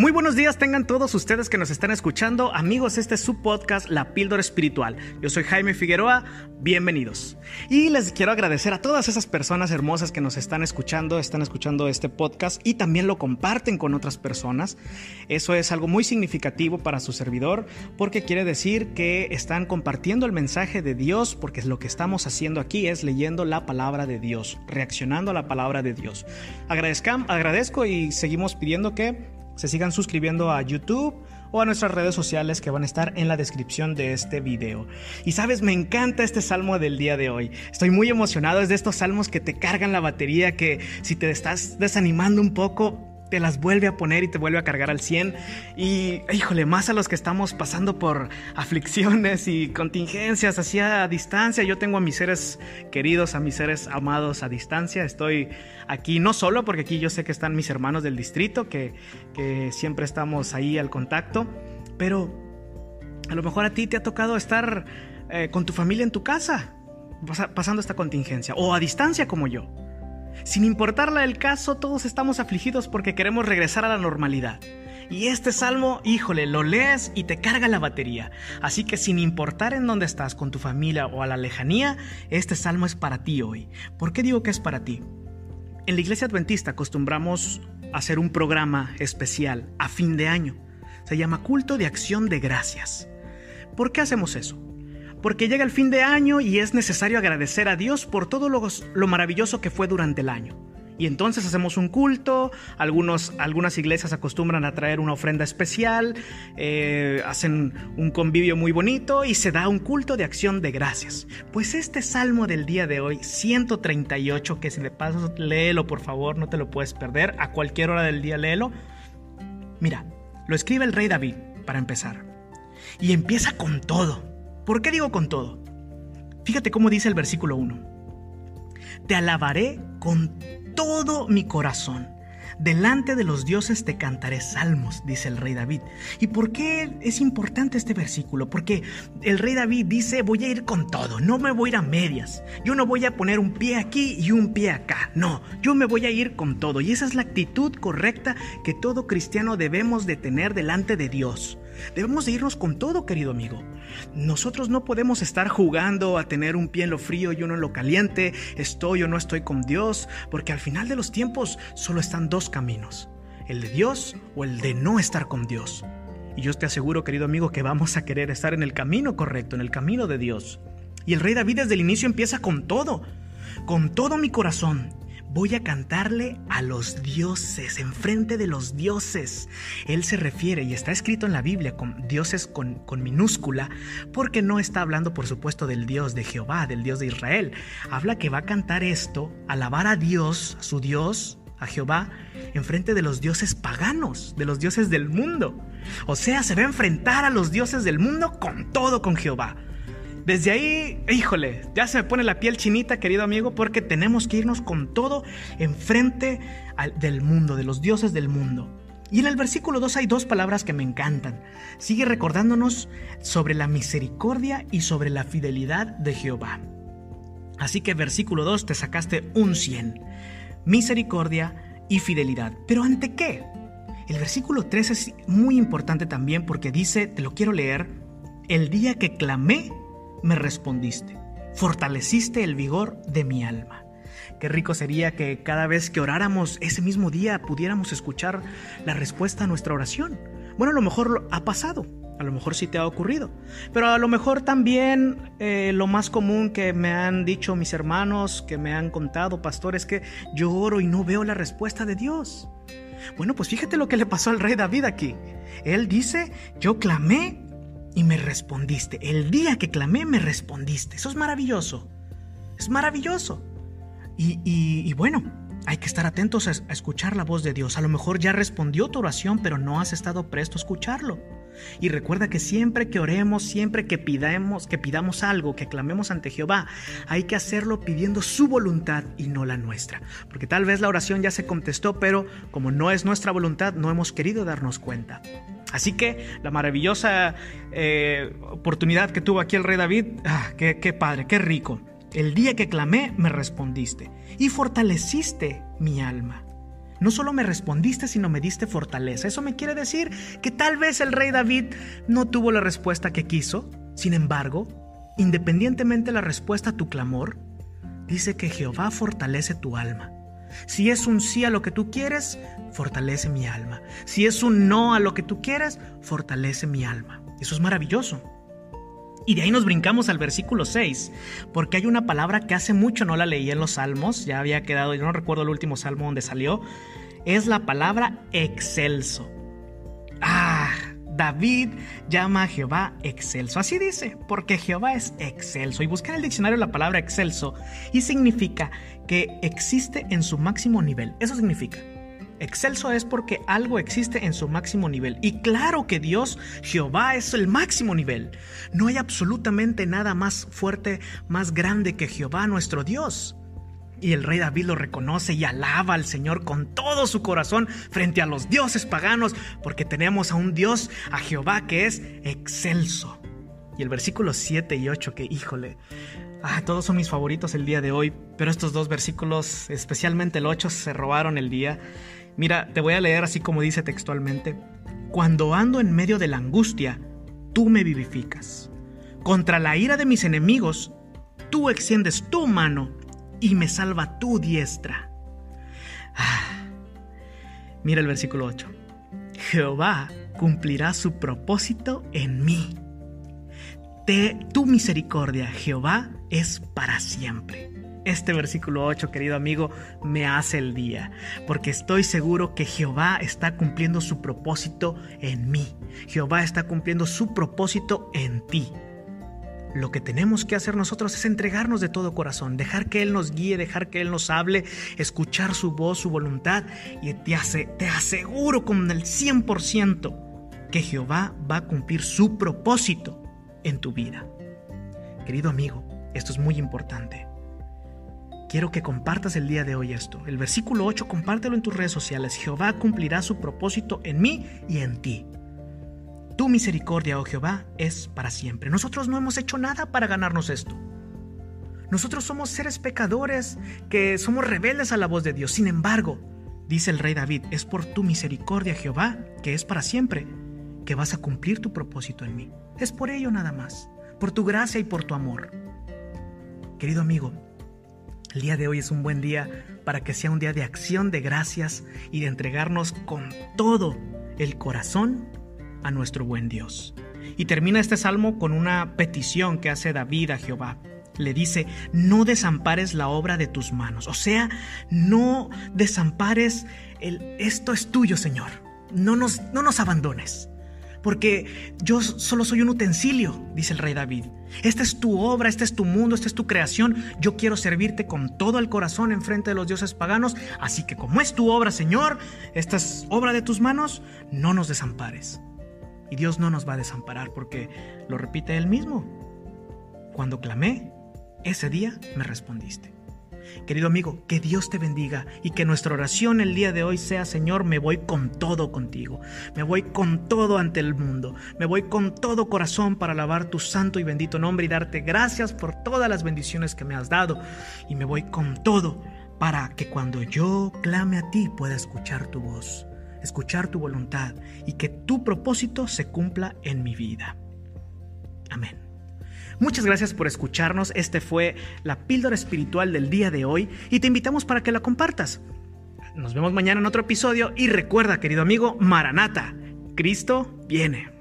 Muy buenos días tengan todos ustedes que nos están escuchando. Amigos, este es su podcast La Píldora Espiritual. Yo soy Jaime Figueroa, bienvenidos. Y les quiero agradecer a todas esas personas hermosas que nos están escuchando, están escuchando este podcast y también lo comparten con otras personas. Eso es algo muy significativo para su servidor porque quiere decir que están compartiendo el mensaje de Dios porque lo que estamos haciendo aquí es leyendo la palabra de Dios, reaccionando a la palabra de Dios. Agradezcan, agradezco y seguimos pidiendo que se sigan suscribiendo a YouTube o a nuestras redes sociales que van a estar en la descripción de este video. Y sabes, me encanta este salmo del día de hoy. Estoy muy emocionado, es de estos salmos que te cargan la batería, que si te estás desanimando un poco, te las vuelve a poner y te vuelve a cargar al 100. Y híjole, más a los que estamos pasando por aflicciones y contingencias así a distancia. Yo tengo a mis seres queridos, a mis seres amados a distancia. Estoy aquí no solo porque aquí yo sé que están mis hermanos del distrito, que, que siempre estamos ahí al contacto, pero a lo mejor a ti te ha tocado estar eh, con tu familia en tu casa pasando esta contingencia o a distancia como yo. Sin importarle el caso, todos estamos afligidos porque queremos regresar a la normalidad. Y este salmo, híjole, lo lees y te carga la batería. Así que sin importar en dónde estás, con tu familia o a la lejanía, este salmo es para ti hoy. ¿Por qué digo que es para ti? En la iglesia adventista acostumbramos hacer un programa especial a fin de año. Se llama Culto de Acción de Gracias. ¿Por qué hacemos eso? Porque llega el fin de año y es necesario agradecer a Dios por todo lo, maravilloso que fue durante el año. Y entonces hacemos un culto, algunos, algunas iglesias acostumbran a traer una ofrenda especial, eh, hacen un convivio muy bonito y se da un culto de acción de gracias. Pues este salmo del día de hoy, 138, que si le paso, léelo por favor, no te lo puedes perder, a cualquier hora del día léelo. Mira, lo escribe el rey David, para empezar. Y empieza con todo. ¿Por qué digo con todo? Fíjate cómo dice el versículo 1. Te alabaré con todo mi corazón. Delante de los dioses te cantaré salmos, dice el rey David. ¿Y por qué es importante este versículo? Porque el rey David dice, voy a ir con todo, no me voy a ir a medias. Yo no voy a poner un pie aquí y un pie acá. No, yo me voy a ir con todo. Y esa es la actitud correcta que todo cristiano debemos de tener delante de Dios. Debemos de irnos con todo, querido amigo. Nosotros no podemos estar jugando a tener un pie en lo frío y uno en lo caliente, estoy o no estoy con Dios, porque al final de los tiempos solo están dos caminos, el de Dios o el de no estar con Dios. Y yo te aseguro, querido amigo, que vamos a querer estar en el camino correcto, en el camino de Dios. Y el rey David desde el inicio empieza con todo, con todo mi corazón voy a cantarle a los dioses, enfrente de los dioses. Él se refiere, y está escrito en la Biblia, con dioses con, minúscula, porque no está hablando, por supuesto, del Dios de Jehová, del Dios de Israel. Habla que va a cantar esto, alabar a Dios, a su Dios, a Jehová, enfrente de los dioses paganos, de los dioses del mundo. O sea, se va a enfrentar a los dioses del mundo con todo con Jehová. Desde ahí, híjole, ya se me pone la piel chinita, querido amigo, porque tenemos que irnos con todo enfrente del mundo, de los dioses del mundo. Y en el versículo 2 hay dos palabras que me encantan. Sigue recordándonos sobre la misericordia y sobre la fidelidad de Jehová. Así que versículo 2 te sacaste un 100. Misericordia y fidelidad. ¿Pero ante qué? El versículo 3 es muy importante también porque dice, te lo quiero leer, el día que clamé, me respondiste, fortaleciste el vigor de mi alma. Qué rico sería que cada vez que oráramos ese mismo día pudiéramos escuchar la respuesta a nuestra oración. Bueno, a lo mejor ha pasado, a lo mejor sí te ha ocurrido, pero a lo mejor también eh, lo más común que me han dicho mis hermanos, que me han contado pastores, que yo oro y no veo la respuesta de Dios. Bueno, pues fíjate lo que le pasó al rey David aquí. Él dice, yo clamé y me respondiste. El día que clamé, me respondiste. Eso es maravilloso. Es maravilloso. Y, bueno, hay que estar atentos a, a, escuchar la voz de Dios. A lo mejor ya respondió tu oración, pero no has estado presto a escucharlo. Y recuerda que siempre que oremos, siempre que pidamos, que pidamos algo, que clamemos ante Jehová, hay que hacerlo pidiendo su voluntad y no la nuestra. Porque tal vez la oración ya se contestó, pero como no es nuestra voluntad, no hemos querido darnos cuenta. Así que la maravillosa eh, oportunidad que tuvo aquí el rey David, ah, qué, qué padre, qué rico. El día que clamé, me respondiste y fortaleciste mi alma. No solo me respondiste, sino me diste fortaleza. Eso me quiere decir que tal vez el rey David no tuvo la respuesta que quiso. Sin embargo, independientemente de la respuesta a tu clamor, dice que Jehová fortalece tu alma. Si es un sí a lo que tú quieres, fortalece mi alma. Si es un no a lo que tú quieres, fortalece mi alma. Eso es maravilloso. Y de ahí nos brincamos al versículo 6, porque hay una palabra que hace mucho no la leí en los salmos, ya había quedado, yo no recuerdo el último salmo donde salió, es la palabra excelso. Ah, David llama a Jehová excelso. Así dice, porque Jehová es excelso. Y buscar en el diccionario la palabra excelso y significa que existe en su máximo nivel. Eso significa. Excelso es porque algo existe en su máximo nivel. Y claro que Dios, Jehová, es el máximo nivel. No hay absolutamente nada más fuerte, más grande que Jehová, nuestro Dios. Y el rey David lo reconoce y alaba al Señor con todo su corazón frente a los dioses paganos, porque tenemos a un Dios, a Jehová, que es excelso. Y el versículo 7 y 8, que híjole, ah, todos son mis favoritos el día de hoy, pero estos dos versículos, especialmente el 8, se robaron el día. Mira, te voy a leer así como dice textualmente. Cuando ando en medio de la angustia, tú me vivificas. Contra la ira de mis enemigos, tú extiendes tu mano y me salva tu diestra. Ah, mira el versículo 8. Jehová cumplirá su propósito en mí. Te, tu misericordia, Jehová, es para siempre. Este versículo 8, querido amigo, me hace el día, porque estoy seguro que Jehová está cumpliendo su propósito en mí. Jehová está cumpliendo su propósito en ti. Lo que tenemos que hacer nosotros es entregarnos de todo corazón, dejar que Él nos guíe, dejar que Él nos hable, escuchar su voz, su voluntad, y te, hace, te aseguro con el 100% que Jehová va a cumplir su propósito en tu vida. Querido amigo, esto es muy importante quiero que compartas el día de hoy esto. El versículo 8, compártelo en tus redes sociales. Jehová cumplirá su propósito en mí y en ti. Tu misericordia, oh Jehová, es para siempre. Nosotros no hemos hecho nada para ganarnos esto. Nosotros somos seres pecadores que somos rebeldes a la voz de Dios. Sin embargo, dice el rey David, es por tu misericordia, Jehová, que es para siempre, que vas a cumplir tu propósito en mí. Es por ello nada más, por tu gracia y por tu amor. Querido amigo, el día de hoy es un buen día para que sea un día de acción de gracias y de entregarnos con todo el corazón a nuestro buen Dios. Y termina este salmo con una petición que hace David a Jehová. Le dice, no desampares la obra de tus manos. O sea, no desampares el, esto es tuyo, Señor. No nos, no nos abandones porque yo solo soy un utensilio, dice el rey David. Esta es tu obra, este es tu mundo, esta es tu creación. Yo quiero servirte con todo el corazón en frente de los dioses paganos. Así que como es tu obra, Señor, esta es obra de tus manos, no nos desampares. Y Dios no nos va a desamparar porque lo repite Él mismo. Cuando clamé, ese día me respondiste. Querido amigo, que Dios te bendiga y que nuestra oración el día de hoy sea, Señor, me voy con todo contigo, me voy con todo ante el mundo, me voy con todo corazón para alabar tu santo y bendito nombre y darte gracias por todas las bendiciones que me has dado y me voy con todo para que cuando yo clame a ti pueda escuchar tu voz, escuchar tu voluntad y que tu propósito se cumpla en mi vida. Amén. Muchas gracias por escucharnos. Este fue la píldora espiritual del día de hoy y te invitamos para que la compartas. Nos vemos mañana en otro episodio y recuerda, querido amigo, Maranata, Cristo viene.